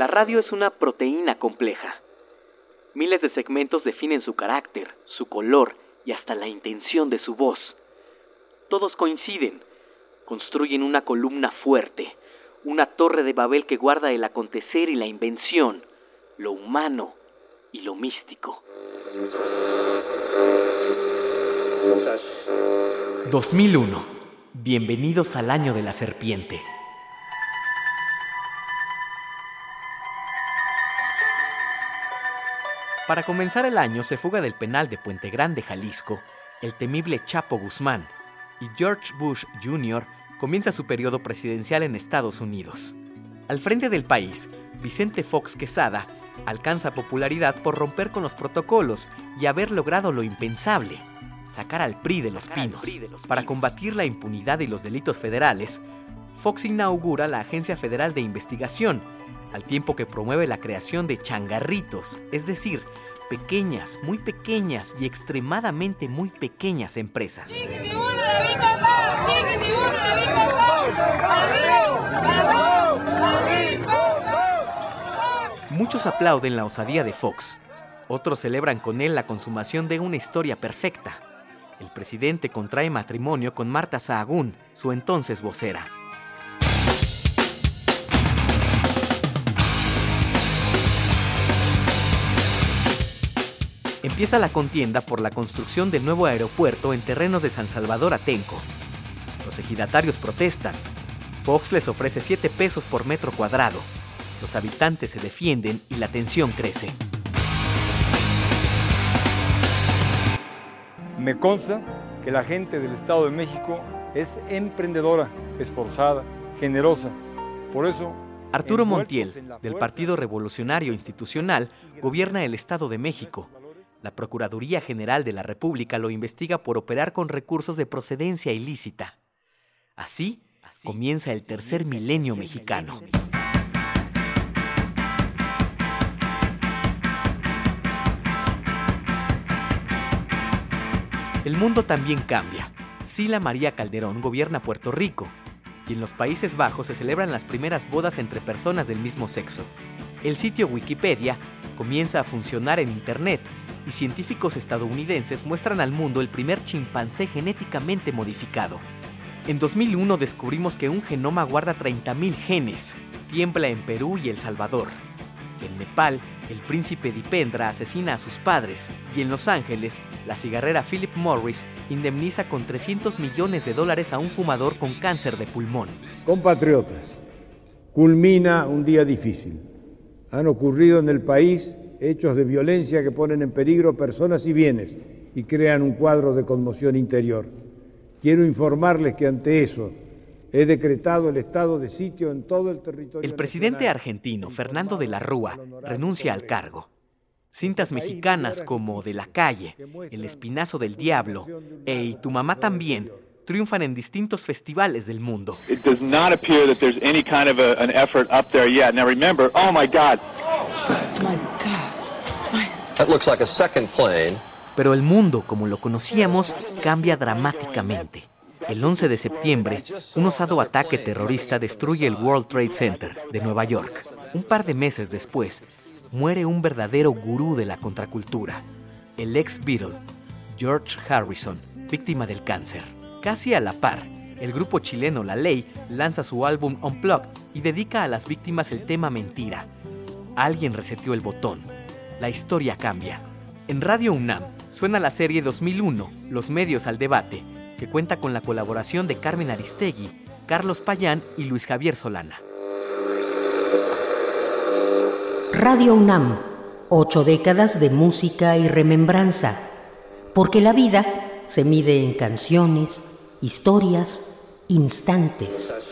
La radio es una proteína compleja. Miles de segmentos definen su carácter, su color y hasta la intención de su voz. Todos coinciden, construyen una columna fuerte, una torre de Babel que guarda el acontecer y la invención, lo humano y lo místico. 2001. Bienvenidos al año de la serpiente. Para comenzar el año se fuga del penal de Puente Grande, Jalisco, el temible Chapo Guzmán, y George Bush Jr. comienza su periodo presidencial en Estados Unidos. Al frente del país, Vicente Fox Quesada alcanza popularidad por romper con los protocolos y haber logrado lo impensable, sacar al PRI de los pinos. Para combatir la impunidad y los delitos federales, Fox inaugura la Agencia Federal de Investigación, al tiempo que promueve la creación de changarritos, es decir, pequeñas, muy pequeñas y extremadamente muy pequeñas empresas. Muchos aplauden la osadía de Fox, otros celebran con él la consumación de una historia perfecta. El presidente contrae matrimonio con Marta Sahagún, su entonces vocera. Empieza la contienda por la construcción del nuevo aeropuerto en terrenos de San Salvador Atenco. Los ejidatarios protestan. Fox les ofrece 7 pesos por metro cuadrado. Los habitantes se defienden y la tensión crece. Me consta que la gente del Estado de México es emprendedora, esforzada, generosa. Por eso... Arturo Montiel, del Partido Revolucionario Institucional, gobierna el Estado de México la Procuraduría General de la República lo investiga por operar con recursos de procedencia ilícita. Así, comienza el tercer milenio mexicano. El mundo también cambia. Sila María Calderón gobierna Puerto Rico y en los Países Bajos se celebran las primeras bodas entre personas del mismo sexo. El sitio Wikipedia comienza a funcionar en Internet y científicos estadounidenses muestran al mundo el primer chimpancé genéticamente modificado. En 2001 descubrimos que un genoma guarda 30.000 genes. Tiembla en Perú y El Salvador. En Nepal, el príncipe Dipendra asesina a sus padres y en Los Ángeles, la cigarrera Philip Morris indemniza con 300 millones de dólares a un fumador con cáncer de pulmón. Compatriotas, culmina un día difícil. Han ocurrido en el país hechos de violencia que ponen en peligro personas y bienes y crean un cuadro de conmoción interior. Quiero informarles que ante eso he decretado el estado de sitio en todo el territorio. El presidente argentino, Fernando de la Rúa, renuncia al cargo. Cintas mexicanas como De la calle, El espinazo del diablo e Y tu mamá también triunfan en distintos festivales del mundo. It does not appear that there's any kind of a, an effort up there yet. Now remember, oh my God. Pero el mundo, como lo conocíamos, cambia dramáticamente. El 11 de septiembre, un osado ataque terrorista destruye el World Trade Center de Nueva York. Un par de meses después, muere un verdadero gurú de la contracultura, el ex Beatle, George Harrison, víctima del cáncer. Casi a la par, el grupo chileno La Ley lanza su álbum Unplugged y dedica a las víctimas el tema Mentira. Alguien reseteó el botón. La historia cambia. En Radio UNAM suena la serie 2001, Los medios al debate, que cuenta con la colaboración de Carmen Aristegui, Carlos Payán y Luis Javier Solana. Radio UNAM, ocho décadas de música y remembranza, porque la vida se mide en canciones, historias, instantes.